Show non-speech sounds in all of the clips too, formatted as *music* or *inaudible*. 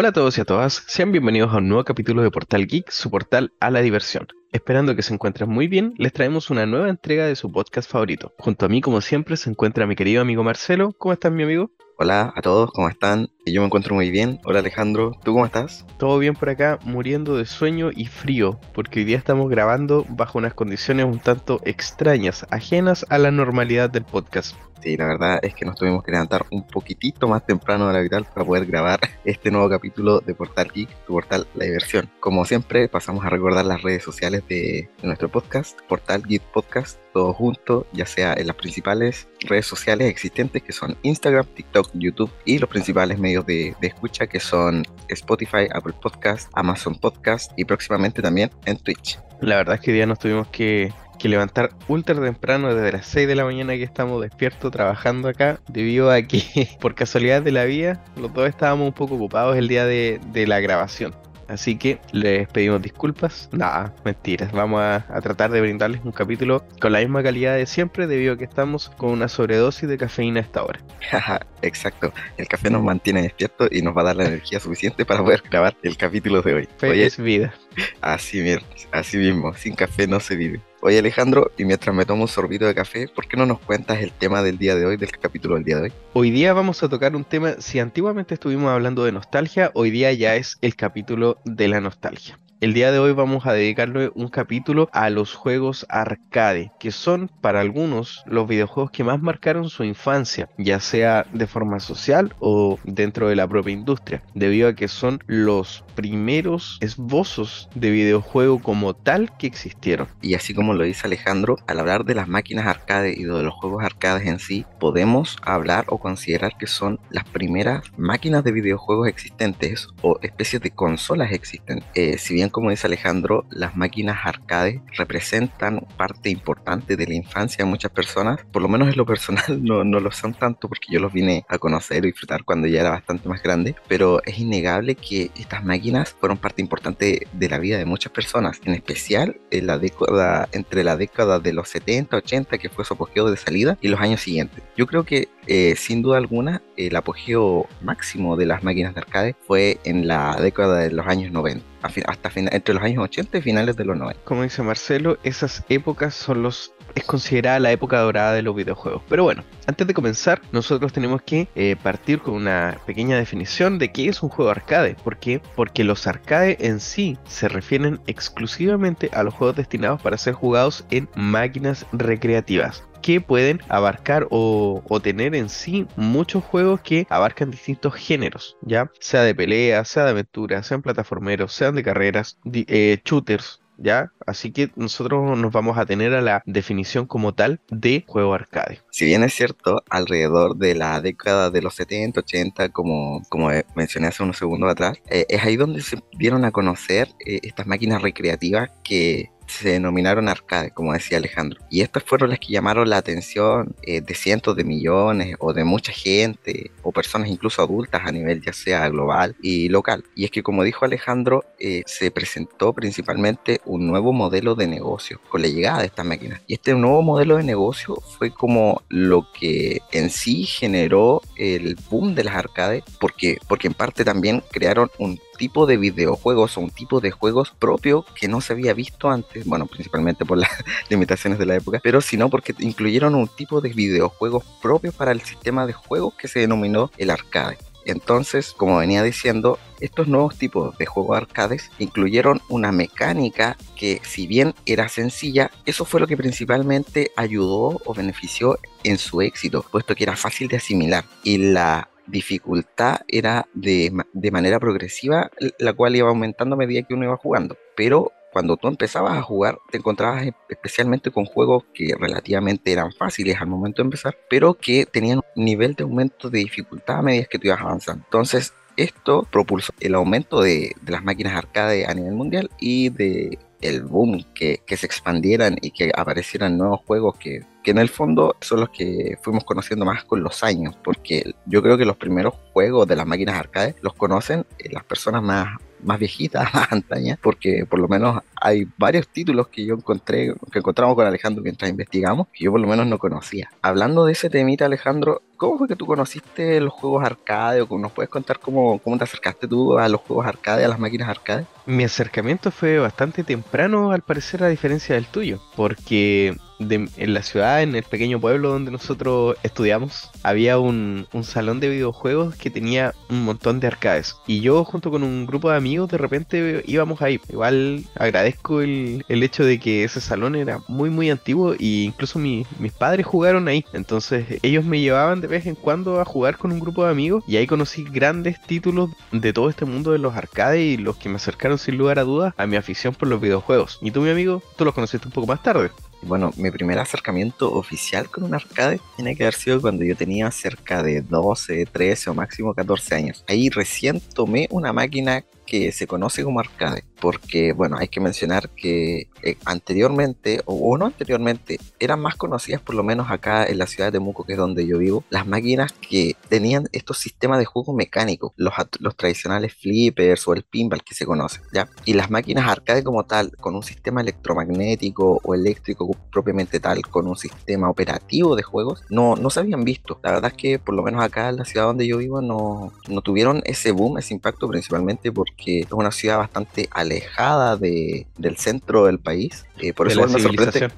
Hola a todos y a todas, sean bienvenidos a un nuevo capítulo de Portal Geek, su portal a la diversión. Esperando que se encuentren muy bien, les traemos una nueva entrega de su podcast favorito. Junto a mí, como siempre, se encuentra mi querido amigo Marcelo. ¿Cómo estás, mi amigo? Hola a todos, ¿cómo están? Yo me encuentro muy bien. Hola Alejandro, ¿tú cómo estás? Todo bien por acá, muriendo de sueño y frío, porque hoy día estamos grabando bajo unas condiciones un tanto extrañas, ajenas a la normalidad del podcast. Sí, la verdad es que nos tuvimos que levantar un poquitito más temprano de la vital para poder grabar *laughs* este nuevo capítulo de Portal Geek, tu portal La Diversión. Como siempre, pasamos a recordar las redes sociales de, nuestro podcast, Portal Geek Podcast, todo junto, ya sea en las principales redes sociales existentes que son Instagram, TikTok, YouTube y los principales medios de, escucha que son Spotify, Apple Podcast, Amazon Podcast y próximamente también en Twitch. La verdad es que hoy día nos tuvimos que levantar ultra temprano desde las 6 de la mañana que estamos despiertos trabajando acá, debido a que *laughs* por casualidad de la vida los dos estábamos un poco ocupados el día de la grabación. Así que les pedimos disculpas. Nada, mentiras. Vamos a, tratar de brindarles un capítulo con la misma calidad de siempre, debido a que estamos con una sobredosis de cafeína a esta hora. *laughs* Exacto. El café nos mantiene despiertos y nos va a dar la energía suficiente para poder grabar el capítulo de hoy. Fe es vida. Así, así mismo. Sin café no se vive. Oye Alejandro, y mientras me tomo un sorbito de café, ¿por qué no nos cuentas el tema del día de hoy, del capítulo del día de hoy? Hoy día vamos a tocar un tema, si antiguamente estuvimos hablando de nostalgia, hoy día ya es el capítulo de la nostalgia. El día de hoy vamos a dedicarle un capítulo a los juegos arcade, que son para algunos los videojuegos que más marcaron su infancia, ya sea de forma social o dentro de la propia industria, debido a que son los primeros esbozos de videojuego como tal que existieron. Y así como lo dice Alejandro, al hablar de las máquinas arcade y de los juegos arcades en sí, podemos hablar o considerar que son las primeras máquinas de videojuegos existentes o especies de consolas existentes. Eh, si bien como dice Alejandro, las máquinas arcade representan parte importante de la infancia de muchas personas. Por lo menos en lo personal *laughs* no, no lo son tanto porque yo los vine a conocer y disfrutar cuando ya era bastante más grande. Pero es innegable que estas máquinas fueron parte importante de la vida de muchas personas, en especial en la década, entre la década de los 70, 80, que fue su apogeo de salida, y los años siguientes. Yo creo que eh, sin duda alguna el apogeo máximo de las máquinas de arcade fue en la década de los años 90 hasta entre los años 80 y finales de los 90. Como dice Marcelo, esas épocas son los es considerada la época dorada de los videojuegos. Pero bueno, antes de comenzar, nosotros tenemos que eh, partir con una pequeña definición de qué es un juego arcade. ¿Por qué? Porque los arcade en sí se refieren exclusivamente a los juegos destinados para ser jugados en máquinas recreativas que pueden abarcar o, tener en sí muchos juegos que abarcan distintos géneros, ya sea de pelea, sea de aventura, sean plataformeros, sean de carreras, eh, shooters, ¿ya? Así que nosotros nos vamos a tener a la definición como tal de juego arcade. Si bien es cierto, alrededor de la década de los 70, 80, como, como mencioné hace unos segundos atrás, eh, es ahí donde se dieron a conocer eh, estas máquinas recreativas que se denominaron arcade, como decía Alejandro. Y estas fueron las que llamaron la atención eh, de cientos de millones o de mucha gente o personas incluso adultas a nivel ya sea global y local. Y es que como dijo Alejandro, eh, se presentó principalmente un nuevo modelo de negocio con la llegada de estas máquinas. Y este nuevo modelo de negocio fue como lo que en sí generó el boom de las arcades, porque, porque en parte también crearon un tipo de videojuegos o un tipo de juegos propio que no se había visto antes, bueno, principalmente por las *laughs* limitaciones de la época, pero sino porque incluyeron un tipo de videojuegos propios para el sistema de juegos que se denominó el arcade. Entonces, como venía diciendo, estos nuevos tipos de juegos arcades incluyeron una mecánica que si bien era sencilla, eso fue lo que principalmente ayudó o benefició en su éxito, puesto que era fácil de asimilar y la dificultad era de, de manera progresiva, la cual iba aumentando a medida que uno iba jugando. Pero cuando tú empezabas a jugar, te encontrabas e, especialmente con juegos que relativamente eran fáciles al momento de empezar, pero que tenían un nivel de aumento de dificultad a medida que tú ibas avanzando. Entonces, esto propulsó el aumento de, de las máquinas arcade a nivel mundial y de el boom, que, que, se expandieran y que aparecieran nuevos juegos que, que, en el fondo son los que fuimos conociendo más con los años, porque yo creo que los primeros juegos de las máquinas arcade los conocen eh, las personas más, más viejitas, *laughs* más antañas, porque por lo menos hay varios títulos que yo encontré, que encontramos con Alejandro mientras investigamos, que yo por lo menos no conocía. Hablando de ese temita, Alejandro, ¿cómo fue que tú conociste los juegos arcade? ¿O nos puedes contar cómo, cómo te acercaste tú a los juegos arcade, a las máquinas arcade? Mi acercamiento fue bastante temprano, al parecer, a diferencia del tuyo, porque en la ciudad, en el pequeño pueblo donde nosotros estudiamos, había un, salón de videojuegos que tenía un montón de arcades. Y yo junto con un grupo de amigos de repente íbamos ahí. Igual agradezco el, hecho de que ese salón era muy muy antiguo e incluso mis padres jugaron ahí. Entonces ellos me llevaban de vez en cuando a jugar con un grupo de amigos y ahí conocí grandes títulos de todo este mundo de los arcades y los que me acercaron sin lugar a dudas a mi afición por los videojuegos. Y tú mi amigo, tú los conociste un poco más tarde. Bueno, mi primer acercamiento oficial con un arcade tiene que haber sido cuando yo tenía cerca de 12, 13 o máximo 14 años. Ahí recién tomé una máquina que se conoce como arcade, porque bueno, hay que mencionar que eh, anteriormente, o, no anteriormente, eran más conocidas por lo menos acá en la ciudad de Temuco, que es donde yo vivo, las máquinas que tenían estos sistemas de juego mecánicos, los, los tradicionales flippers o el pinball que se conoce, ¿ya? Y las máquinas arcade como tal, con un sistema electromagnético o eléctrico propiamente tal, con un sistema operativo de juegos, no, no se habían visto. La verdad es que por lo menos acá en la ciudad donde yo vivo no, no tuvieron ese boom, ese impacto principalmente porque que es una ciudad bastante alejada de, del centro del país. Eh, por eso me sorprende.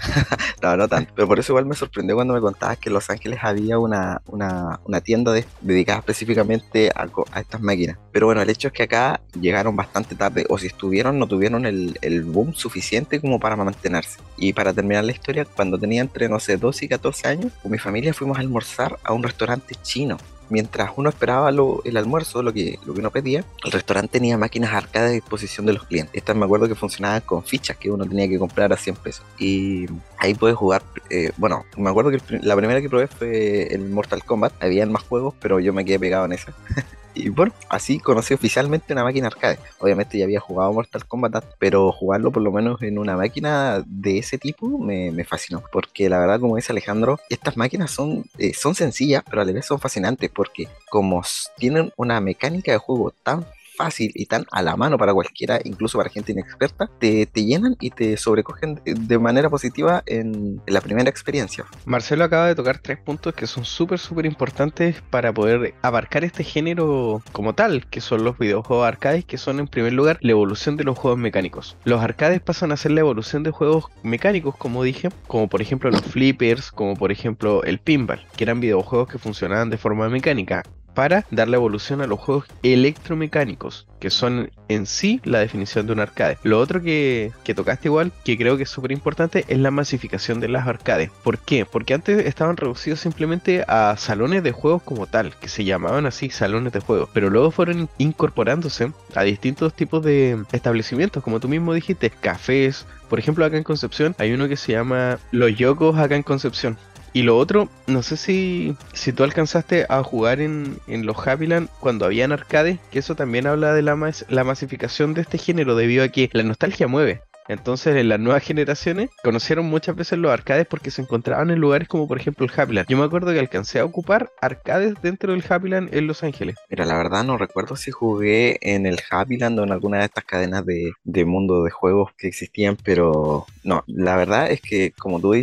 *laughs* no, no tanto. Pero por eso igual me sorprendió cuando me contabas que en Los Ángeles había una, una, una tienda dedicada específicamente a, a, estas máquinas. Pero bueno, el hecho es que acá llegaron bastante tarde, o si estuvieron, no tuvieron el, el boom suficiente como para mantenerse. Y para terminar la historia, cuando tenía entre, no sé, 12 y 14 años, con mi familia fuimos a almorzar a un restaurante chino mientras uno esperaba el almuerzo, lo que, lo que uno pedía, el restaurante tenía máquinas arcade a disposición de los clientes. Estas me acuerdo que funcionaban con fichas que uno tenía que comprar a 100 pesos. Y ahí puedes jugar, eh, bueno, me acuerdo que la primera que probé fue el Mortal Kombat. Habían más juegos, pero yo me quedé pegado en esa. *laughs* Y bueno, así conocí oficialmente una máquina arcade. Obviamente ya había jugado Mortal Kombat, pero jugarlo por lo menos en una máquina de ese tipo me, fascinó. Porque la verdad, como dice Alejandro, estas máquinas son, eh, son sencillas, pero a la vez son fascinantes. Porque como tienen una mecánica de juego tan fácil y tan a la mano para cualquiera, incluso para gente inexperta, te, te llenan y te sobrecogen de manera positiva en, la primera experiencia. Marcelo acaba de tocar tres puntos que son súper, súper importantes para poder abarcar este género como tal, que son los videojuegos arcades, que son en primer lugar la evolución de los juegos mecánicos. Los arcades pasan a ser la evolución de juegos mecánicos, como dije, como por ejemplo los flippers, como por ejemplo el pinball, que eran videojuegos que funcionaban de forma mecánica para darle evolución a los juegos electromecánicos, que son en sí la definición de un arcade. Lo otro que, tocaste igual, que creo que es súper importante, es la masificación de las arcades. ¿Por qué? Porque antes estaban reducidos simplemente a salones de juegos como tal, que se llamaban así salones de juegos, pero luego fueron incorporándose a distintos tipos de establecimientos, como tú mismo dijiste, cafés, por ejemplo, acá en Concepción hay uno que se llama Los Yocos acá en Concepción, y lo otro, no sé si, si tú alcanzaste a jugar en, en los Happyland cuando habían arcades, que eso también habla de la, la masificación de este género, debido a que la nostalgia mueve. Entonces, en las nuevas generaciones conocieron muchas veces los arcades porque se encontraban en lugares como por ejemplo el Happyland. Yo me acuerdo que alcancé a ocupar arcades dentro del Happyland en Los Ángeles. Mira, la verdad no recuerdo si jugué en el Happyland o en alguna de estas cadenas de, de mundo de juegos que existían, pero no, la verdad es que como tú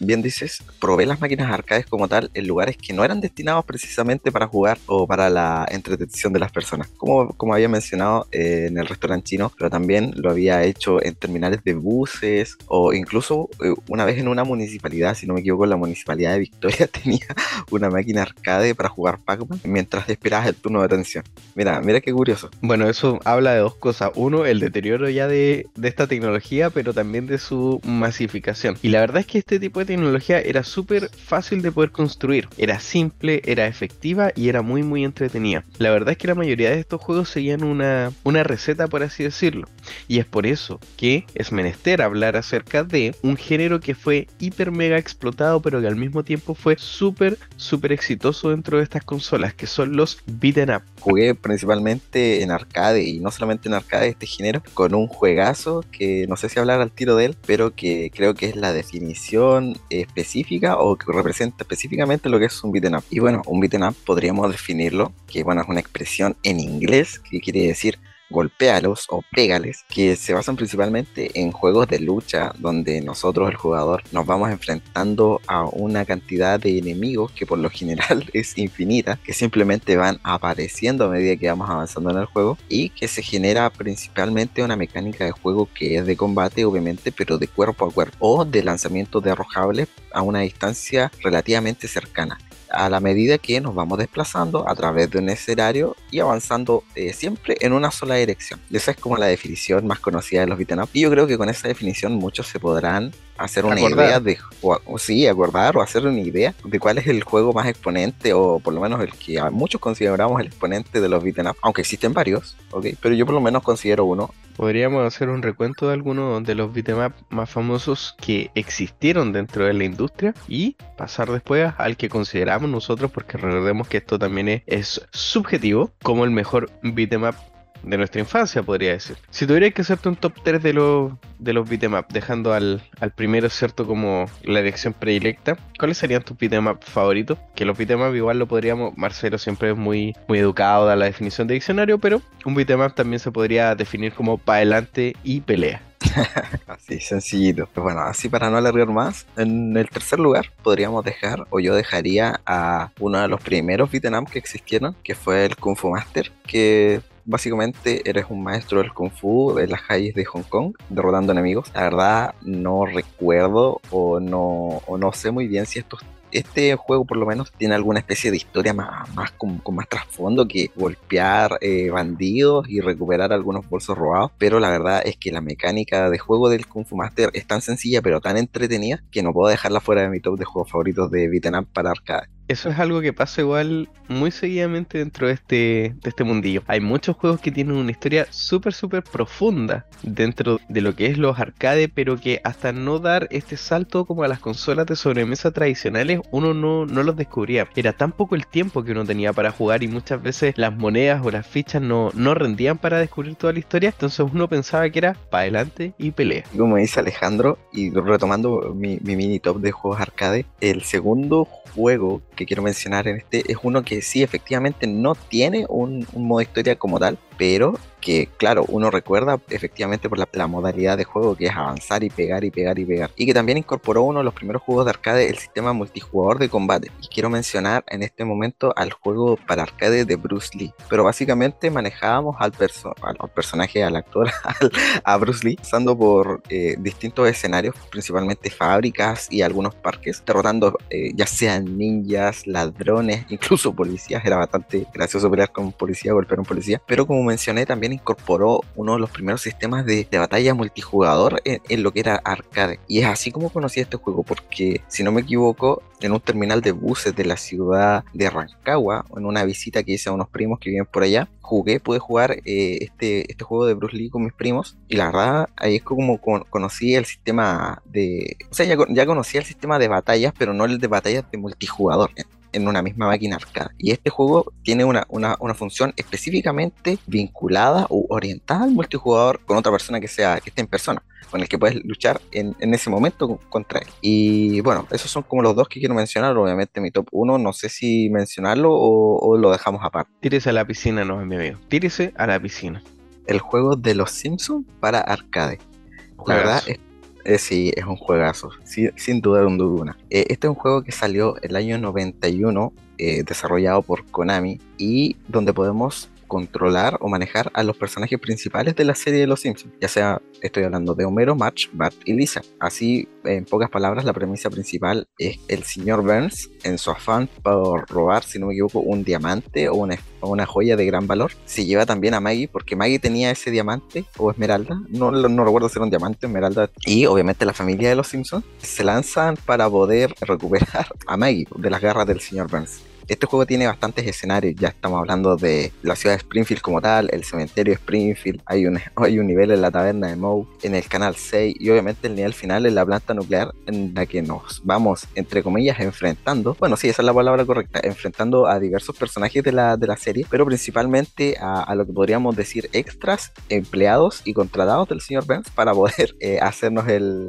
bien dices, probé las máquinas arcades como tal en lugares que no eran destinados precisamente para jugar o para la entretención de las personas. Como, como había mencionado eh, en el restaurante chino, pero también lo había hecho en de buses o incluso eh, una vez en una municipalidad, si no me equivoco, la municipalidad de Victoria *laughs* tenía una máquina arcade para jugar Pac-Man mientras esperabas el turno de atención. Mira, mira qué curioso. Bueno, eso habla de dos cosas. Uno, el deterioro ya de, de esta tecnología, pero también de su masificación. Y la verdad es que este tipo de tecnología era súper fácil de poder construir. Era simple, era efectiva y era muy muy entretenida. La verdad es que la mayoría de estos juegos seguían una, una receta, por así decirlo. Y es por eso que es menester hablar acerca de un género que fue hiper mega explotado, pero que al mismo tiempo fue súper, súper exitoso dentro de estas consolas, que son los beaten up. Jugué principalmente en arcade y no solamente en arcade este género, con un juegazo que no sé si hablar al tiro de él, pero que creo que es la definición específica o que representa específicamente lo que es un beaten up. Y bueno, un beaten up podríamos definirlo, que bueno, es una expresión en inglés que quiere decir golpéalos o pégales, que se basan principalmente en juegos de lucha donde nosotros, el jugador, nos vamos enfrentando a una cantidad de enemigos que por lo general *laughs* es infinita, que simplemente van apareciendo a medida que vamos avanzando en el juego y que se genera principalmente una mecánica de juego que es de combate, obviamente, pero de cuerpo a cuerpo o de lanzamiento de arrojables a una distancia relativamente cercana a la medida que nos vamos desplazando a través de un escenario y avanzando eh, siempre en una sola dirección. Esa es como la definición más conocida de los beat'em up. Y yo creo que con esa definición muchos se podrán hacer una idea de, o, sí, acordar o hacer una idea de cuál es el juego más exponente o por lo menos el que muchos consideramos el exponente de los beat'em up, aunque existen varios, ¿ok? Pero yo por lo menos considero uno Podríamos hacer un recuento de algunos de los beat'em más famosos que existieron dentro de la industria y pasar después al que consideramos nosotros, porque recordemos que esto también es, es subjetivo, como el mejor beat'em de nuestra infancia, podría decir. Si tuviera que hacerte un top 3 de los, de los beat'em dejando al, al primero, ¿cierto? Como la elección predilecta, ¿cuáles serían tus beat'em favoritos? Que los beat'em igual lo podríamos, Marcelo siempre es muy, muy educado, da la definición de diccionario, pero un beat'em también se podría definir como para adelante y pelea. *laughs* así, sencillito. Pues bueno, así para no alargar más, en el tercer lugar podríamos dejar, o yo dejaría a uno de los primeros beat'em que existieron, que fue el Kung Fu Master, que básicamente eres un maestro del Kung Fu de las calles de Hong Kong, derrotando enemigos. La verdad no recuerdo o no, o no sé muy bien si estos este juego por lo menos tiene alguna especie de historia más, más con, más trasfondo que golpear eh, bandidos y recuperar algunos bolsos robados, pero la verdad es que la mecánica de juego del Kung Fu Master es tan sencilla pero tan entretenida que no puedo dejarla fuera de mi top de juegos favoritos de beat'em para arcade. Eso es algo que pasa igual muy seguidamente dentro de este, de este mundillo. Hay muchos juegos que tienen una historia súper, súper profunda dentro de lo que es los arcades, pero que hasta no dar este salto como a las consolas de sobremesa tradicionales, uno no, no los descubría. Era tan poco el tiempo que uno tenía para jugar y muchas veces las monedas o las fichas no, no rendían para descubrir toda la historia, entonces uno pensaba que era para adelante y pelea. Como dice Alejandro, y retomando mi, mi mini top de juegos arcade, el segundo juego que quiero mencionar en este es uno que sí, efectivamente no tiene un, un modo historia como tal, pero que claro, uno recuerda efectivamente por la, modalidad de juego que es avanzar y pegar y pegar y pegar. Y que también incorporó uno de los primeros juegos de arcade el sistema multijugador de combate. Y quiero mencionar en este momento al juego para arcade de Bruce Lee. Pero básicamente manejábamos al, al personaje, al actor, *laughs* a Bruce Lee, pasando por eh, distintos escenarios, principalmente fábricas y algunos parques, derrotando eh, ya sean ninjas, ladrones, incluso policías. Era bastante gracioso pelear con policía, golpear a un policía. Pero como mencioné, también incorporó uno de los primeros sistemas de, batalla multijugador en, lo que era arcade. Y es así como conocí este juego, porque si no me equivoco, en un terminal de buses de la ciudad de Rancagua, en una visita que hice a unos primos que viven por allá, jugué, pude jugar eh, este, este juego de Bruce Lee con mis primos. Y la verdad, ahí es como conocí el sistema de. O sea, ya, ya conocía el sistema de batallas, pero no el de batallas de multijugador en una misma máquina arcade. Y este juego tiene una, una, una, función específicamente vinculada o orientada al multijugador con otra persona que sea que esté en persona, con el que puedes luchar en, en ese momento contra él. Y bueno, esos son como los dos que quiero mencionar. Obviamente mi top 1, no sé si mencionarlo o, o, lo dejamos aparte. Tírese a la piscina, no, mi amigo. Tírese a la piscina. El juego de los Simpsons para arcade. La verdad es eh, sí, es un juegazo, sin duda alguna. Eh, este es un juego que salió el año 91, eh, desarrollado por Konami, y donde podemos controlar o manejar a los personajes principales de la serie de Los Simpsons. Ya sea, estoy hablando de Homero, March, Bart y Lisa. Así, en pocas palabras, la premisa principal es el señor Burns, en su afán por robar, si no me equivoco, un diamante o una, joya de gran valor, se lleva también a Maggie, porque Maggie tenía ese diamante o esmeralda, no, no recuerdo si era un diamante o esmeralda, y obviamente la familia de los Simpsons se lanzan para poder recuperar a Maggie de las garras del señor Burns. Este juego tiene bastantes escenarios, ya estamos hablando de la ciudad de Springfield como tal, el cementerio de Springfield, hay un, *laughs* hay un nivel en la taberna de Moe, en el canal 6 y obviamente el nivel final en la planta nuclear en la que nos vamos, entre comillas, enfrentando, bueno, sí, esa es la palabra correcta, enfrentando a diversos personajes de la, de la serie, pero principalmente a, lo que podríamos decir extras, empleados y contratados del señor Benz para poder *laughs* eh, hacernos el,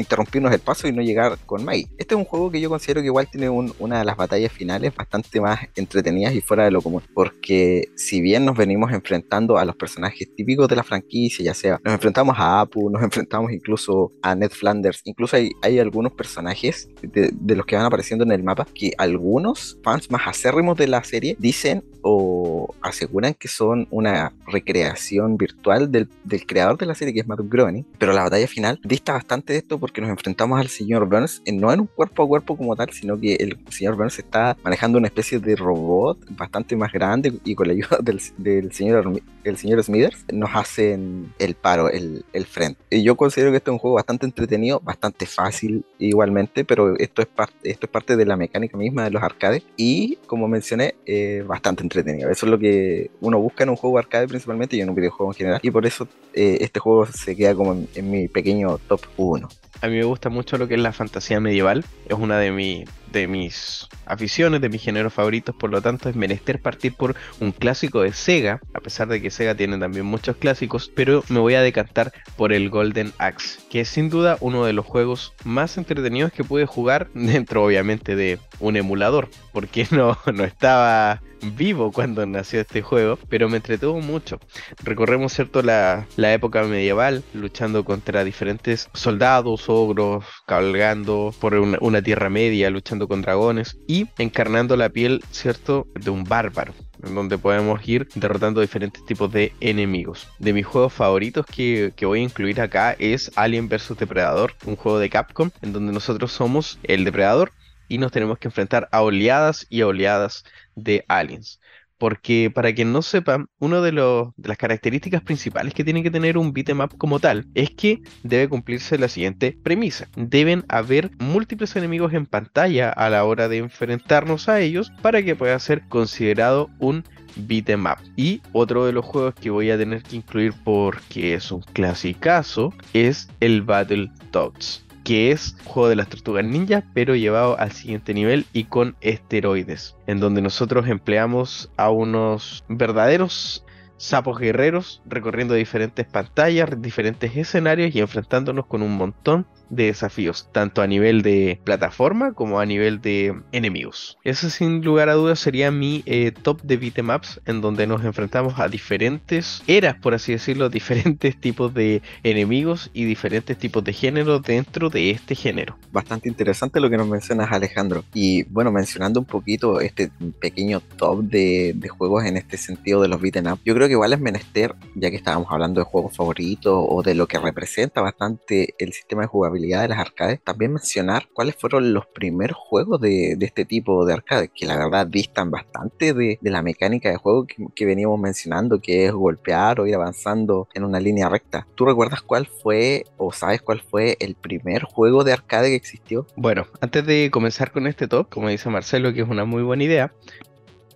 interrumpirnos el paso y no llegar con Mai. Este es un juego que yo considero que igual tiene una de las batallas finales bastante más entretenidas y fuera de lo común, porque si bien nos venimos enfrentando a los personajes típicos de la franquicia, ya sea nos enfrentamos a Apu, nos *laughs* enfrentamos incluso a Ned Flanders, incluso hay, algunos personajes de, los que van apareciendo en el mapa que algunos fans más acérrimos de la serie dicen o aseguran que son una recreación virtual del, del creador de la serie, que es Matt Groening, pero la batalla final dista bastante de esto porque nos enfrentamos al señor Burns, en, no en un cuerpo a cuerpo como tal, sino que el señor Burns está manejando una especie de robot bastante más grande y con la ayuda del, del señor, el señor Smithers nos hacen el paro, el, el frente. Y yo considero que este es un juego bastante entretenido, bastante fácil igualmente, pero esto es, parte esto es parte de la mecánica misma de los arcades y, como mencioné, eh, bastante entretenido. Eso es lo que uno busca en un juego arcade principalmente y en un videojuego en general. Y por eso eh, este juego se queda como en, mi pequeño top 1. A mí me gusta mucho lo que es la fantasía medieval. Es una de, mi, de mis aficiones, de mis géneros favoritos. Por lo tanto, es menester partir por un clásico de Sega. A pesar de que Sega tiene también muchos clásicos. Pero me voy a decantar por el Golden Axe. Que es sin duda uno de los juegos más entretenidos que pude jugar. *laughs* Dentro, obviamente, de un emulador. Porque no, no estaba vivo cuando nació este juego, pero me entretuvo mucho. Recorremos, ¿cierto?, la, la época medieval, luchando contra diferentes soldados, ogros, cabalgando por una, una, tierra media, luchando con dragones y encarnando la piel, ¿cierto?, de un bárbaro en donde podemos ir derrotando diferentes tipos de enemigos. De mis juegos favoritos que, que, voy a incluir acá es Alien vs Depredador, un juego de Capcom, en donde nosotros somos el depredador y nos tenemos que enfrentar a oleadas y a oleadas de aliens. Porque para quien no sepa, una de, las características principales que tiene que tener un beatmap como tal es que debe cumplirse la siguiente premisa. Deben haber múltiples enemigos en pantalla a la hora de enfrentarnos a ellos para que pueda ser considerado un beatmap. Y otro de los juegos que voy a tener que incluir porque es un clasicazo es el Battle Battletoads que es juego de las tortugas ninja, pero llevado al siguiente nivel y con esteroides, en donde nosotros empleamos a unos verdaderos sapos guerreros recorriendo diferentes pantallas, diferentes escenarios y enfrentándonos con un montón de desafíos, tanto a nivel de plataforma como a nivel de enemigos. Ese sin lugar a dudas sería mi eh, top de beatemaps en donde nos enfrentamos a diferentes eras, por así decirlo, *laughs* diferentes tipos de enemigos y diferentes tipos de géneros dentro de este género. Bastante interesante lo que nos mencionas Alejandro. Y bueno, mencionando un poquito este pequeño top de, de juegos en este sentido de los beatemaps, yo creo que igual es menester, ya que estábamos hablando de juegos favoritos o de lo que representa bastante el sistema de jugabilidad de las arcades, también mencionar cuáles fueron los primeros juegos de, este tipo de arcades, que la verdad distan bastante de, la mecánica de juego que, veníamos mencionando, que es golpear o ir avanzando en una línea recta. ¿Tú recuerdas cuál fue o sabes cuál fue el primer juego de arcade que existió? Bueno, antes de comenzar con este top, como dice Marcelo, que es una muy buena idea,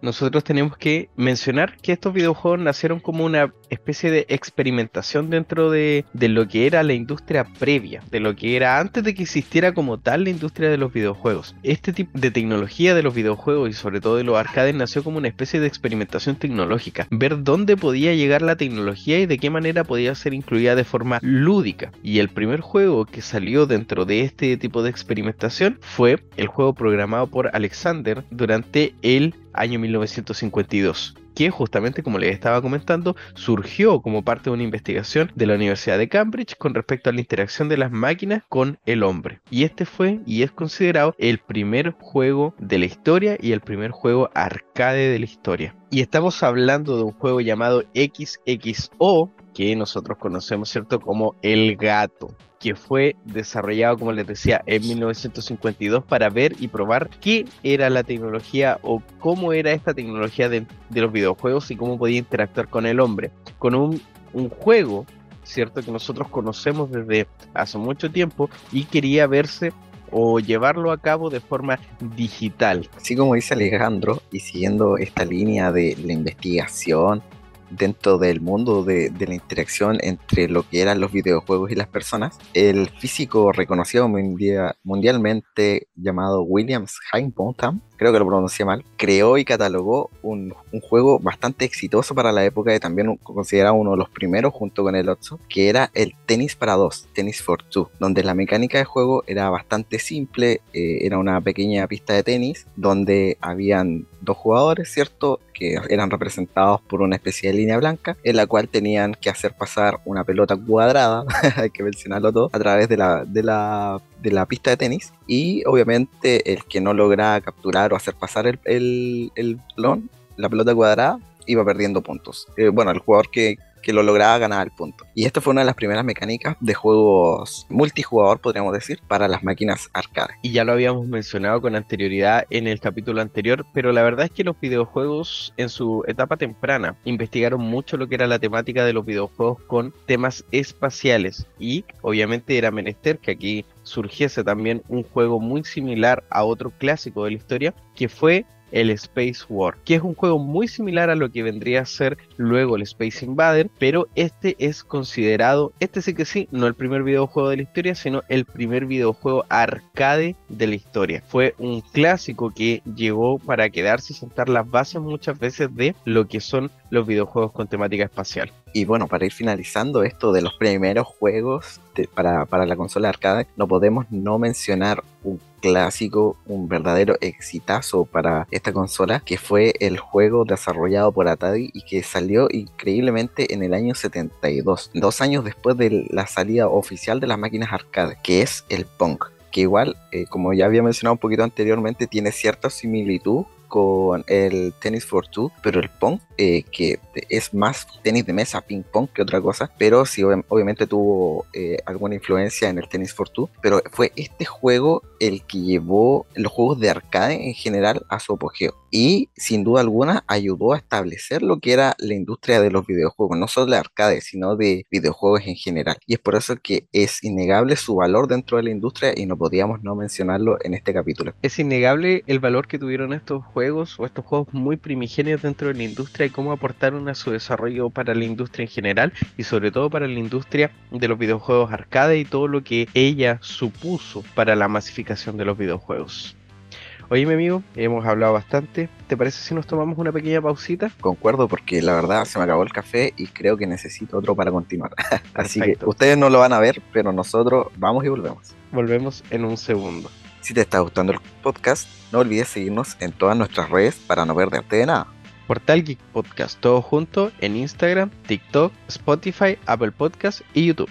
nosotros tenemos que mencionar que estos videojuegos nacieron como una especie de experimentación dentro de, lo que era la industria previa, de lo que era antes de que existiera como tal la industria de los videojuegos. Este tipo de tecnología de los videojuegos y sobre todo de los arcades nació como una especie de experimentación tecnológica, ver dónde podía llegar la tecnología y de qué manera podía ser incluida de forma lúdica. Y el primer juego que salió dentro de este tipo de experimentación fue el juego programado por Alexander durante el año 1952 que justamente como les estaba comentando surgió como parte de una investigación de la Universidad de Cambridge con respecto a la interacción de las máquinas con el hombre. Y este fue y es considerado el primer juego de la historia y el primer juego arcade de la historia. Y estamos hablando de un juego llamado XXO que nosotros conocemos, ¿cierto? Como El Gato que fue desarrollado, como les decía, en 1952 para ver y probar qué era la tecnología o cómo era esta tecnología de, los videojuegos y cómo podía interactuar con el hombre. Con un, un juego, ¿cierto? Que nosotros conocemos desde hace mucho tiempo y quería verse o llevarlo a cabo de forma digital. Así como dice Alejandro, y siguiendo esta línea de la investigación dentro del mundo de, la interacción entre lo que eran los videojuegos y las personas, el físico reconocido mundialmente llamado Williams Higginbotham creo que lo pronuncié mal, creó y catalogó un, un juego bastante exitoso para la época y también considerado uno de los primeros junto con el Otso, que era el tenis para dos, tenis for two, donde la mecánica de juego era bastante simple, eh, era una pequeña pista de tenis donde habían dos jugadores, ¿cierto? Que eran representados por una especie de línea blanca, en la cual tenían que hacer pasar una pelota cuadrada, *laughs* hay que mencionarlo todo, a través de la, de la, de la pista de tenis. Y obviamente el que no logra capturar o hacer pasar el, el, el balón, la pelota cuadrada, iba perdiendo puntos. Eh, bueno, el jugador que, que lo lograba ganar el punto. Y esta fue una de las primeras mecánicas de juegos multijugador, podríamos decir, para las máquinas arcade. Y ya lo habíamos mencionado con anterioridad en el capítulo anterior, pero la verdad es que los videojuegos en su etapa temprana investigaron mucho lo que era la temática de los videojuegos con temas espaciales y obviamente era menester que aquí surgiese también un juego muy similar a otro clásico de la historia que fue el Space War, que es un juego muy similar a lo que vendría a ser luego el Space Invader, pero este es considerado, este sí que sí, no el primer videojuego de la historia, sino el primer videojuego arcade de la historia. Fue un clásico que llegó para quedarse y sentar las bases muchas veces de lo que son los videojuegos con temática espacial. Y bueno, para ir finalizando esto de los primeros juegos para, para la consola arcade, no podemos no mencionar un clásico, un verdadero exitazo para esta consola, que fue el juego desarrollado por Atari y que salió increíblemente en el año 72, dos años después de la salida oficial de las máquinas arcade, que es el Pong que igual, eh, como ya había mencionado un poquito anteriormente, tiene cierta similitud con el Tennis for Two, pero el Pong, eh, que es más tenis de mesa, ping pong que otra cosa, pero sí obviamente tuvo eh, alguna influencia en el Tennis for Two, pero fue este juego el que llevó los juegos de arcade en general a su apogeo y sin duda alguna ayudó a establecer lo que era la industria de los videojuegos, no solo de arcade, sino de videojuegos en general. Y es por eso que es innegable su valor dentro de la industria y no podíamos no mencionarlo en este capítulo. Es innegable el valor que tuvieron estos juegos o estos juegos muy primigenios dentro de la industria y cómo aportaron a su desarrollo para la industria en general y sobre todo para la industria de los videojuegos arcade y todo lo que ella supuso para la masificación de los videojuegos. Oye, mi amigo, hemos hablado bastante. ¿Te parece si nos tomamos una pequeña pausita? Concuerdo, porque la verdad se me acabó el café y creo que necesito otro para continuar. *laughs* Así que ustedes no lo van a ver, pero nosotros vamos y volvemos. Volvemos en un segundo. Si te está gustando el podcast, no olvides seguirnos en todas nuestras redes para no perderte de nada. Portal Geek Podcast, todo junto en Instagram, TikTok, Spotify, Apple Podcast y YouTube.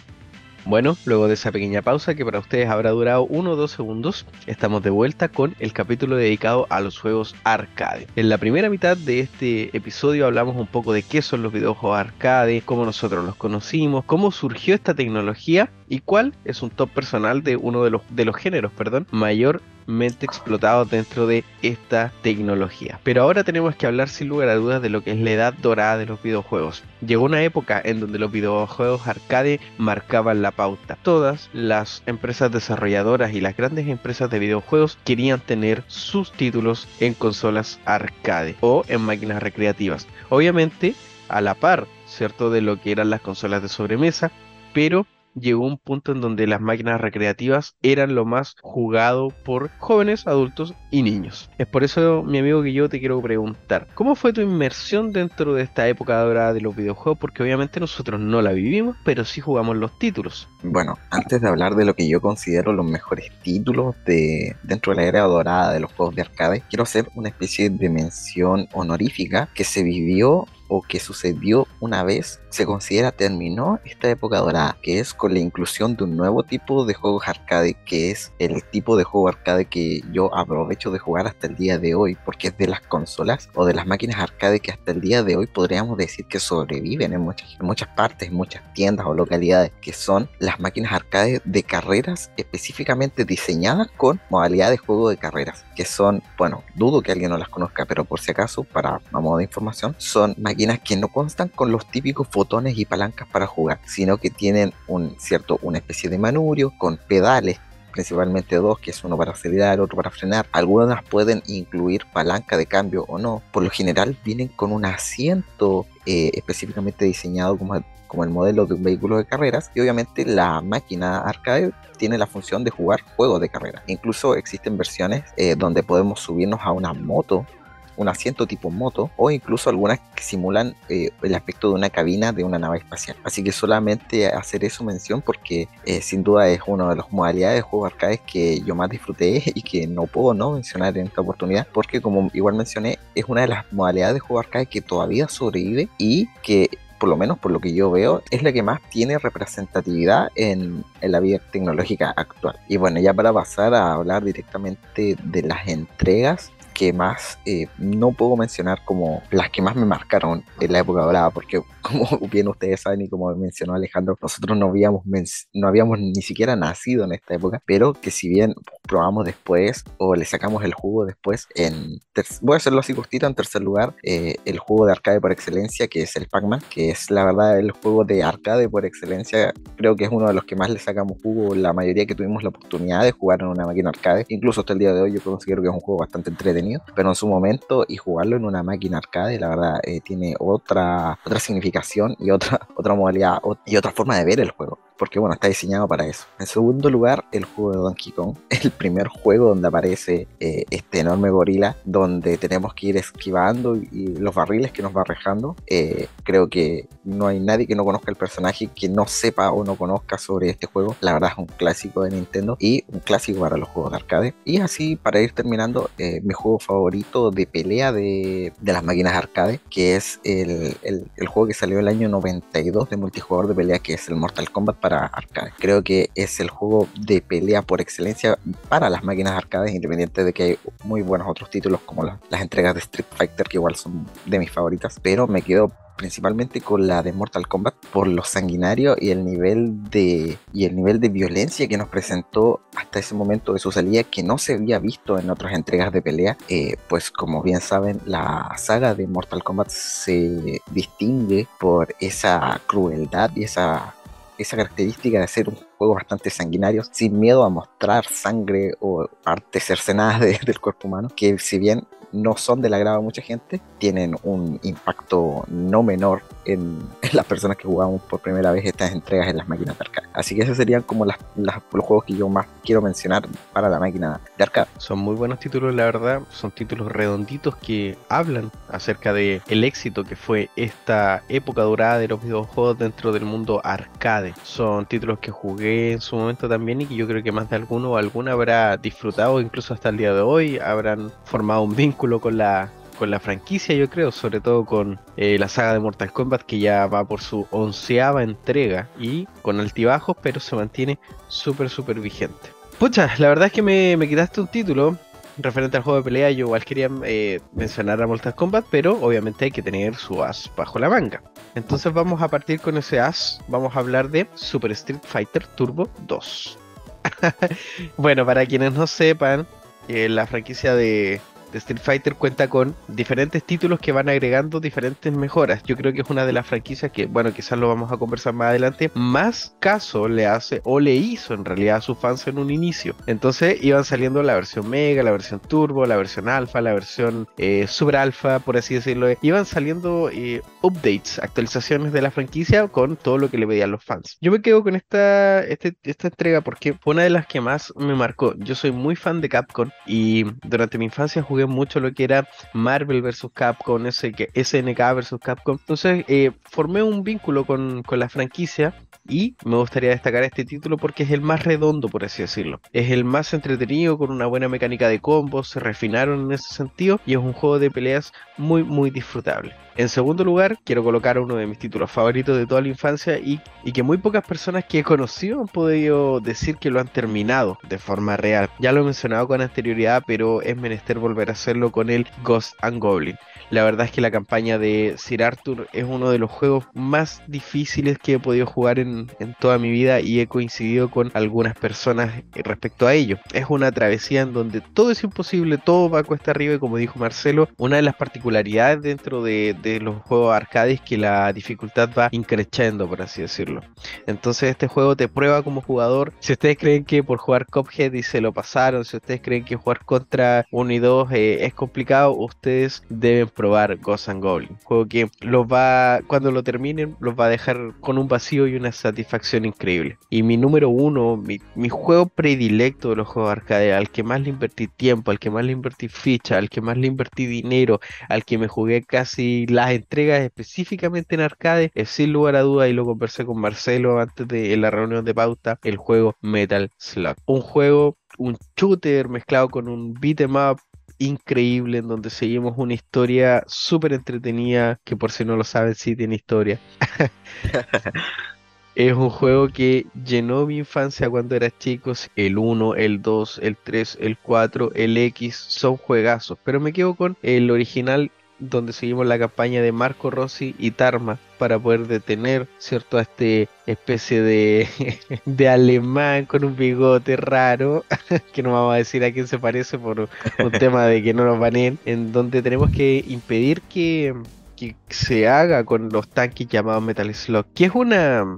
Bueno, luego de esa pequeña pausa que para ustedes habrá durado uno o dos segundos, estamos de vuelta con el capítulo dedicado a los juegos arcade. En la primera mitad de este episodio hablamos un poco de qué son los videojuegos arcade, cómo nosotros los conocimos, cómo surgió esta tecnología y cuál es un top personal de uno de los, de los géneros perdón, mayor explotados dentro de esta tecnología. Pero ahora tenemos que hablar sin lugar a dudas de lo que es la edad dorada de los videojuegos. Llegó una época en donde los videojuegos arcade marcaban la pauta. Todas las empresas desarrolladoras y las grandes empresas de videojuegos querían tener sus títulos en consolas arcade o en máquinas recreativas. Obviamente a la par, ¿cierto? De lo que eran las consolas de sobremesa, pero llegó un punto en donde las máquinas recreativas eran lo más jugado por jóvenes, adultos y niños. Es por eso, mi amigo, que yo te quiero preguntar, ¿cómo fue tu inmersión dentro de esta época dorada de los videojuegos? Porque obviamente nosotros no la vivimos, pero sí jugamos los títulos. Bueno, antes de hablar de lo que yo considero los mejores títulos de dentro de la era dorada de los juegos de arcade, quiero hacer una especie de mención honorífica que se vivió o que sucedió una vez se considera terminó esta época dorada, que es con la inclusión de un nuevo tipo de juegos arcade, que es el tipo de juego arcade que yo aprovecho de jugar hasta el día de hoy, porque es de las consolas o de las máquinas arcade que hasta el día de hoy podríamos decir que sobreviven en muchas, en muchas partes, en muchas tiendas o localidades, que son las máquinas arcade de carreras específicamente diseñadas con modalidad de juego de carreras, que son, bueno, dudo que alguien no las conozca, pero por si acaso, para modo de información, son máquinas que no constan con los típicos botones y palancas para jugar, sino que tienen un cierto, una especie de manubrio con pedales principalmente dos, que es uno para acelerar, otro para frenar. Algunas pueden incluir palanca de cambio o no. Por lo general vienen con un asiento eh, específicamente diseñado como el, como el modelo de un vehículo de carreras y obviamente la máquina arcade tiene la función de jugar juegos de carrera. Incluso existen versiones eh, donde podemos subirnos a una moto un asiento tipo moto o incluso algunas que simulan eh, el aspecto de una cabina de una nave espacial. Así que solamente hacer eso mención porque eh, sin duda es una de las modalidades de juego arcade que yo más disfruté *laughs* y que no puedo no mencionar en esta oportunidad porque como igual mencioné es una de las modalidades de juego arcade que todavía sobrevive y que por lo menos por lo que yo veo, es la que más tiene representatividad en, en, la vida tecnológica actual. Y bueno, ya para pasar a hablar directamente de las entregas, que más eh, no puedo mencionar como las que más me marcaron en la época dorada, porque *laughs* como bien ustedes saben y como mencionó Alejandro, nosotros no habíamos, no habíamos ni siquiera nacido en esta época, pero que si bien probamos después o le sacamos el jugo después, en voy a hacerlo así justito, en tercer lugar, eh, el juego de arcade por excelencia, que es el Pac-Man, que es la verdad el juego de arcade por excelencia, creo que es uno de los que más le sacamos jugo, la mayoría que tuvimos la oportunidad de jugar en una máquina arcade, incluso hasta el día de hoy yo considero que es un juego bastante entretenido, pero en su momento y jugarlo en una máquina arcade, la verdad, eh, tiene otra, otra significación y otra, *laughs* otra modalidad y otra forma de ver el juego porque bueno, está diseñado para eso. En segundo lugar, el juego de Donkey Kong, *laughs* el primer juego donde aparece eh, este enorme gorila, donde tenemos que ir esquivando y, los barriles que nos va rejando. Eh, creo que no hay nadie que no conozca el personaje que no sepa o no conozca sobre este juego. La verdad es un clásico de Nintendo y un clásico para los juegos de arcade. Y así, para ir terminando, eh, mi juego favorito de pelea de, de, las máquinas arcade, que es el, el, el juego que salió el año 92 de multijugador de pelea, que es el Mortal Kombat para arcade. Creo que es el juego de pelea por excelencia para las máquinas arcades, independiente de que hay muy buenos otros títulos como las entregas de Street Fighter, que igual son de mis favoritas, pero me quedo principalmente con la de Mortal Kombat por lo sanguinario y el nivel de y el nivel de violencia que nos presentó hasta ese momento de su salida que no se había visto en otras entregas de pelea eh, pues como bien saben la saga de Mortal Kombat se distingue por esa crueldad y esa esa característica de ser un juego bastante sanguinario, sin miedo a mostrar sangre o partes cercenadas *laughs* del cuerpo humano, que si bien no son del agrado de mucha gente, tienen un impacto no menor *laughs* en, las personas que jugamos por primera vez estas entregas en las máquinas de arcade. Así que esos serían como las, los juegos que yo más quiero mencionar para la máquina de arcade. Son muy buenos títulos, la verdad. Son títulos redonditos que hablan acerca de el éxito que fue esta época dorada de los videojuegos dentro del mundo arcade. Son títulos que jugué en su momento también y que yo creo que más de alguno o alguna habrá disfrutado, incluso hasta el día de hoy, habrán formado un vínculo con la, con la franquicia, yo creo, sobre todo con eh, la saga de Mortal Kombat que ya va por su onceava entrega y con altibajos, pero se mantiene súper, súper vigente. Pucha, la verdad es que me, me, quitaste un título referente al juego de pelea. Yo igual quería eh, mencionar a Mortal Kombat, pero obviamente hay que tener su as bajo la manga. Entonces vamos a partir con ese as. Vamos a hablar de Super Street Fighter Turbo 2. *laughs* bueno, para quienes no sepan, eh, la franquicia de Street Fighter cuenta con diferentes títulos que van agregando diferentes mejoras. Yo creo que es una de las franquicias que, bueno, quizás lo vamos a conversar más adelante, más caso le hace o le hizo en realidad a sus fans en un inicio. Entonces iban saliendo la versión Mega, la versión Turbo, la versión Alpha, la versión eh, Super Alpha, por así decirlo. Iban saliendo eh, updates, actualizaciones de la franquicia con todo lo que le pedían los fans. Yo me quedo con esta, este, esta entrega porque fue una de las que más me marcó. Yo soy muy fan de Capcom y durante mi infancia jugué mucho lo que era Marvel vs. Capcom, SNK vs. Capcom. Entonces eh, formé un vínculo con, con la franquicia y me gustaría destacar este título porque es el más redondo, por así decirlo. Es el más entretenido, con una buena mecánica de combos, se refinaron en ese sentido y es un juego de peleas muy, muy disfrutable. En segundo lugar, quiero colocar uno de mis títulos favoritos de toda la infancia y, y, que muy pocas personas que he conocido han podido decir que lo han terminado de forma real. Ya lo he mencionado con anterioridad, pero es menester volver a hacerlo con el Ghost and Goblin. La verdad es que la campaña de Sir Arthur es uno de los juegos más difíciles que he podido jugar en en, toda mi vida y he coincidido con algunas personas respecto a ello. Es una travesía en donde todo es imposible, todo va a cuesta arriba y como dijo Marcelo, una de las particularidades dentro de, de los juegos arcades es que la dificultad va increciendo, por así decirlo. Entonces este juego te prueba como jugador. Si ustedes creen que por jugar Cophead y se lo pasaron, si ustedes creen que jugar contra 1 y 2 eh, es complicado, ustedes deben probar Ghost and. Juego que los va, cuando lo terminen, los va a dejar con un vacío y una satisfacción increíble. Y mi número uno, mi, mi juego predilecto de los juegos arcade, al que más le invertí tiempo, al que más le invertí ficha, al que más le invertí dinero, al que me jugué casi las entregas específicamente en arcade, es sin lugar a duda, y lo conversé con Marcelo antes de la reunión de pauta, el juego Metal Slug. Un juego, un shooter mezclado con un beat increíble en donde seguimos una historia súper entretenida que por si no lo saben sí tiene historia *laughs* es un juego que llenó mi infancia cuando era chico. El 1, el 2, el 3, el 4, el X son juegazos. Pero me quedo con el original donde seguimos la campaña de Marco Rossi y Tarma para poder detener, ¿cierto? A este especie de, *laughs* de alemán con un bigote raro, *laughs* que no vamos a decir a quién se parece por un *laughs* tema de que no nos baneen, en donde tenemos que impedir que, que se haga con los tanques llamados Metal Slug, que es una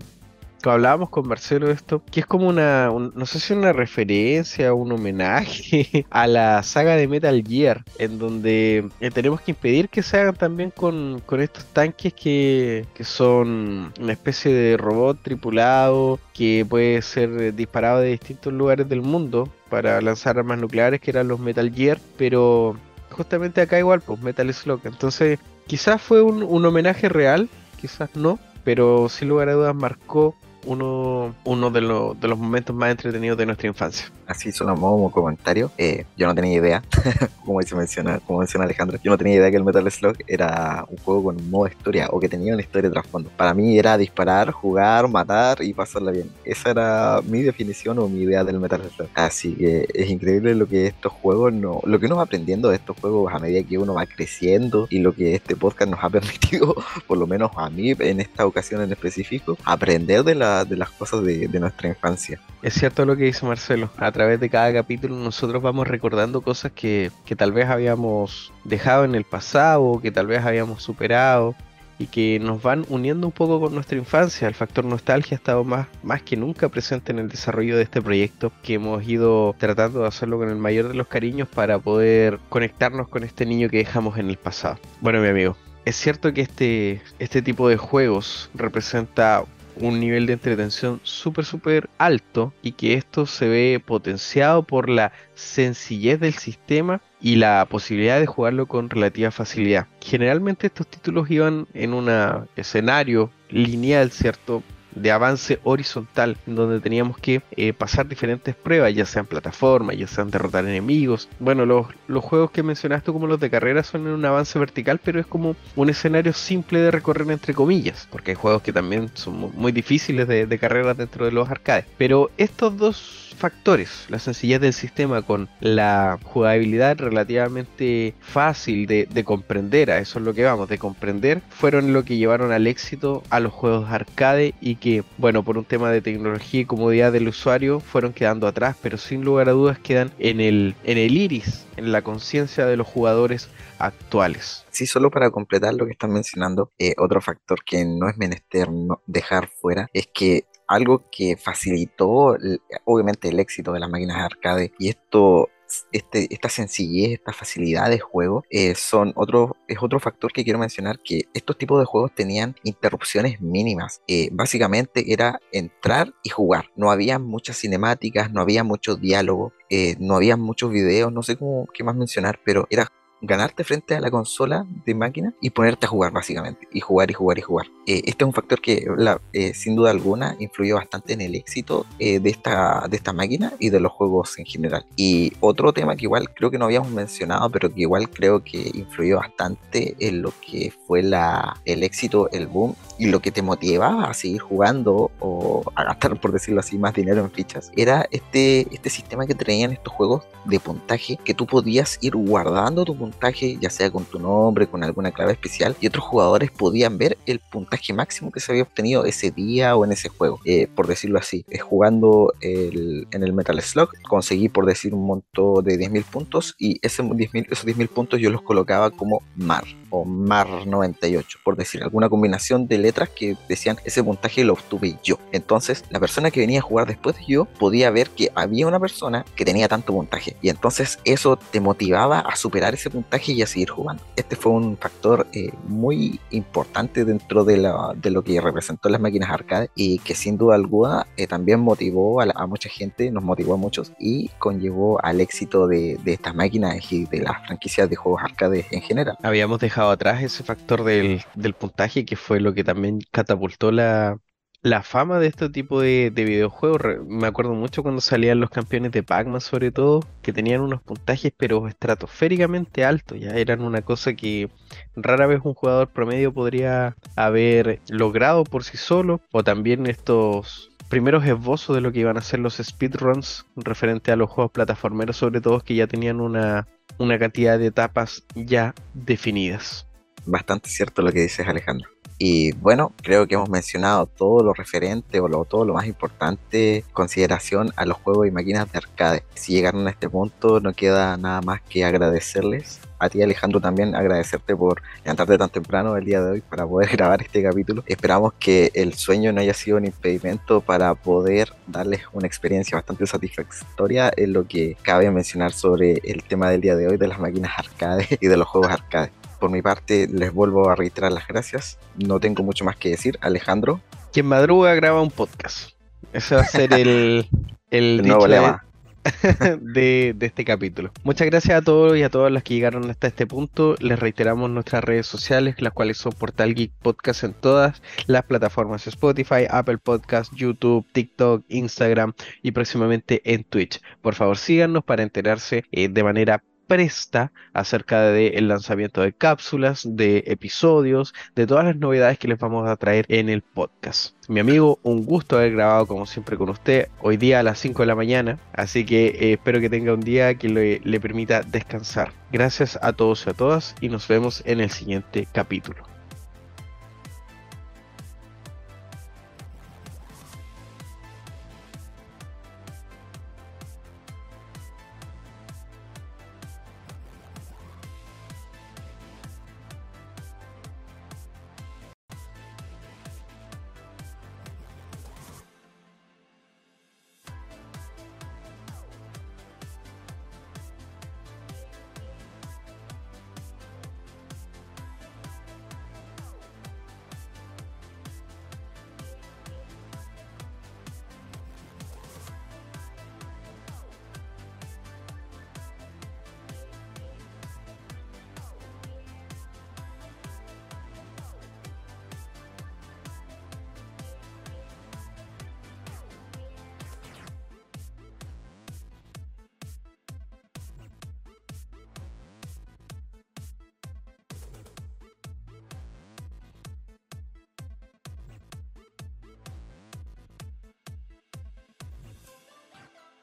hablábamos con Marcelo de esto, que es como una, no sé si una referencia, un homenaje *laughs* a la saga de Metal Gear, en donde eh, tenemos que impedir que se hagan también con, estos tanques que, que, son una especie de robot tripulado que puede ser disparado de distintos lugares del mundo para lanzar armas nucleares, que eran los Metal Gear, pero justamente acá igual, pues Metal Slug. Entonces, quizás fue un, un homenaje real, quizás no, pero sin lugar a dudas marcó uno, uno de, de, los momentos más entretenidos de nuestra infancia. Así solo como comentario, eh, yo no tenía idea, *laughs* como dice menciona, como menciona Alejandro, yo no tenía idea que el Metal Slug era un juego con modo historia o que tenía una historia de trasfondo. Para mí era disparar, jugar, matar y pasarla bien. Esa era mi definición o mi idea del Metal Slug. Así que es increíble lo que estos juegos no, lo que uno va aprendiendo de estos juegos a medida que uno va creciendo y lo que este podcast nos ha *laughs* permitido, por lo menos a mí en esta ocasión en específico, aprender de la de las cosas de, nuestra infancia. Es cierto lo que dice Marcelo, a través de cada capítulo nosotros vamos recordando cosas que, que tal vez habíamos dejado en el pasado, que tal vez habíamos superado y que nos van uniendo un poco con nuestra infancia. El factor nostalgia ha estado más, más que nunca presente en el desarrollo de este proyecto, que hemos ido tratando de hacerlo con el mayor de los cariños para poder conectarnos con este niño que dejamos en el pasado. Bueno, mi amigo, es cierto que este, este tipo de juegos representa un nivel de entretención súper, súper alto y que esto se ve potenciado por la sencillez del sistema y la posibilidad de jugarlo con relativa facilidad. Generalmente estos títulos iban en un escenario lineal, ¿cierto? De avance horizontal, en donde teníamos que eh, pasar diferentes pruebas, ya sean plataformas, ya sean derrotar enemigos. Bueno, los, los juegos que mencionaste como los de carrera son en un avance vertical, pero es como un escenario simple de recorrer entre comillas, porque hay juegos que también son muy difíciles de, de carrera dentro de los arcades. Pero estos dos factores, la sencillez del sistema con la jugabilidad relativamente fácil de, comprender, a eso es lo que vamos, de comprender, fueron lo que llevaron al éxito a los juegos arcade y que, bueno, por un tema de tecnología y comodidad del usuario, fueron quedando atrás, pero sin lugar a dudas quedan en el, en el iris, en la conciencia de los jugadores actuales. Sí, solo para completar lo que están mencionando, eh, otro factor que no es menester dejar fuera es que algo que facilitó obviamente el éxito de las máquinas de arcade y esto este, esta sencillez, esta facilidad de juego eh, son otro, es otro factor que quiero mencionar que estos tipos de juegos tenían interrupciones mínimas. Eh, básicamente era entrar y jugar. No había muchas cinemáticas, no había mucho diálogo, eh, no había muchos videos, no sé cómo qué más mencionar, pero era ganarte frente a la consola de máquina y ponerte a jugar básicamente, y jugar y jugar y jugar. Eh, este es un factor que eh, sin duda alguna influyó bastante en el éxito eh, de, esta, de esta máquina y de los juegos en general. Y otro tema que igual creo que no habíamos mencionado, pero que igual creo que influyó bastante en lo que fue la, el éxito, el boom y lo que te motivaba a seguir jugando o a gastar, por decirlo así, más dinero en fichas, era este, este sistema que traían estos juegos de puntaje que tú podías ir guardando tu puntaje ya sea con tu nombre, con alguna clave especial, y otros jugadores podían ver el puntaje máximo que se había obtenido ese día o en ese juego, eh, por decirlo así. Eh, jugando el, en el Metal Slug, conseguí, por decir, un monto de 10.000 puntos, y ese 10 esos 10.000 puntos yo los colocaba como MAR MAR 98, por decir alguna combinación de letras que decían ese puntaje lo obtuve yo. Entonces, la persona que venía a jugar después de yo podía ver que había una persona que tenía tanto puntaje, y entonces eso te motivaba a superar ese puntaje y a seguir jugando. Este fue un factor eh, muy importante dentro de, lo que representó las máquinas arcade y que sin duda alguna eh, también motivó a, mucha gente, nos motivó a muchos y conllevó al éxito de, estas máquinas y de las franquicias de juegos arcade en general. Habíamos dejado atrás ese factor del, del puntaje que fue lo que también catapultó la, la fama de este tipo de, videojuegos, me acuerdo mucho cuando salían los campeones de Pac-Man sobre todo, que tenían unos puntajes pero estratosféricamente altos, ya eran una cosa que rara vez un jugador promedio podría haber logrado por sí solo, o también estos primeros esbozos de lo que iban a ser los speedruns referente a los juegos plataformeros sobre todo que ya tenían una, una cantidad de etapas ya definidas. Bastante cierto lo que dices Alejandro. Y bueno, creo que hemos mencionado todo lo referente o todo lo más importante consideración a los juegos y máquinas de arcade. Si llegaron a este punto, no queda nada más que agradecerles. A ti Alejandro también agradecerte por levantarte tan temprano el día de hoy para poder *laughs* grabar este capítulo. Esperamos que el sueño no haya sido un impedimento para poder darles una experiencia bastante satisfactoria en lo que cabe mencionar sobre el tema del día de hoy de las máquinas arcade *laughs* y de los juegos arcade por mi parte les vuelvo a reiterar las gracias. No tengo mucho más que decir. Alejandro. Quien madruga graba un podcast. Ese va a ser el, *laughs* el, nuevo lema. *laughs* De, de, este capítulo. Muchas gracias a todos y a todas las que llegaron hasta este punto. Les reiteramos nuestras redes sociales, las cuales son Portal Geek Podcast en todas las plataformas Spotify, Apple Podcast, YouTube, TikTok, Instagram y próximamente en Twitch. Por favor, síganos para enterarse eh, de manera presta acerca del lanzamiento de cápsulas, de episodios, de todas las novedades que les vamos a traer en el podcast. Mi amigo, un gusto haber grabado como siempre con usted hoy día a las 5 de la mañana, así que eh, espero que tenga un día que le permita descansar. Gracias a todos y a todas y nos vemos en el siguiente capítulo.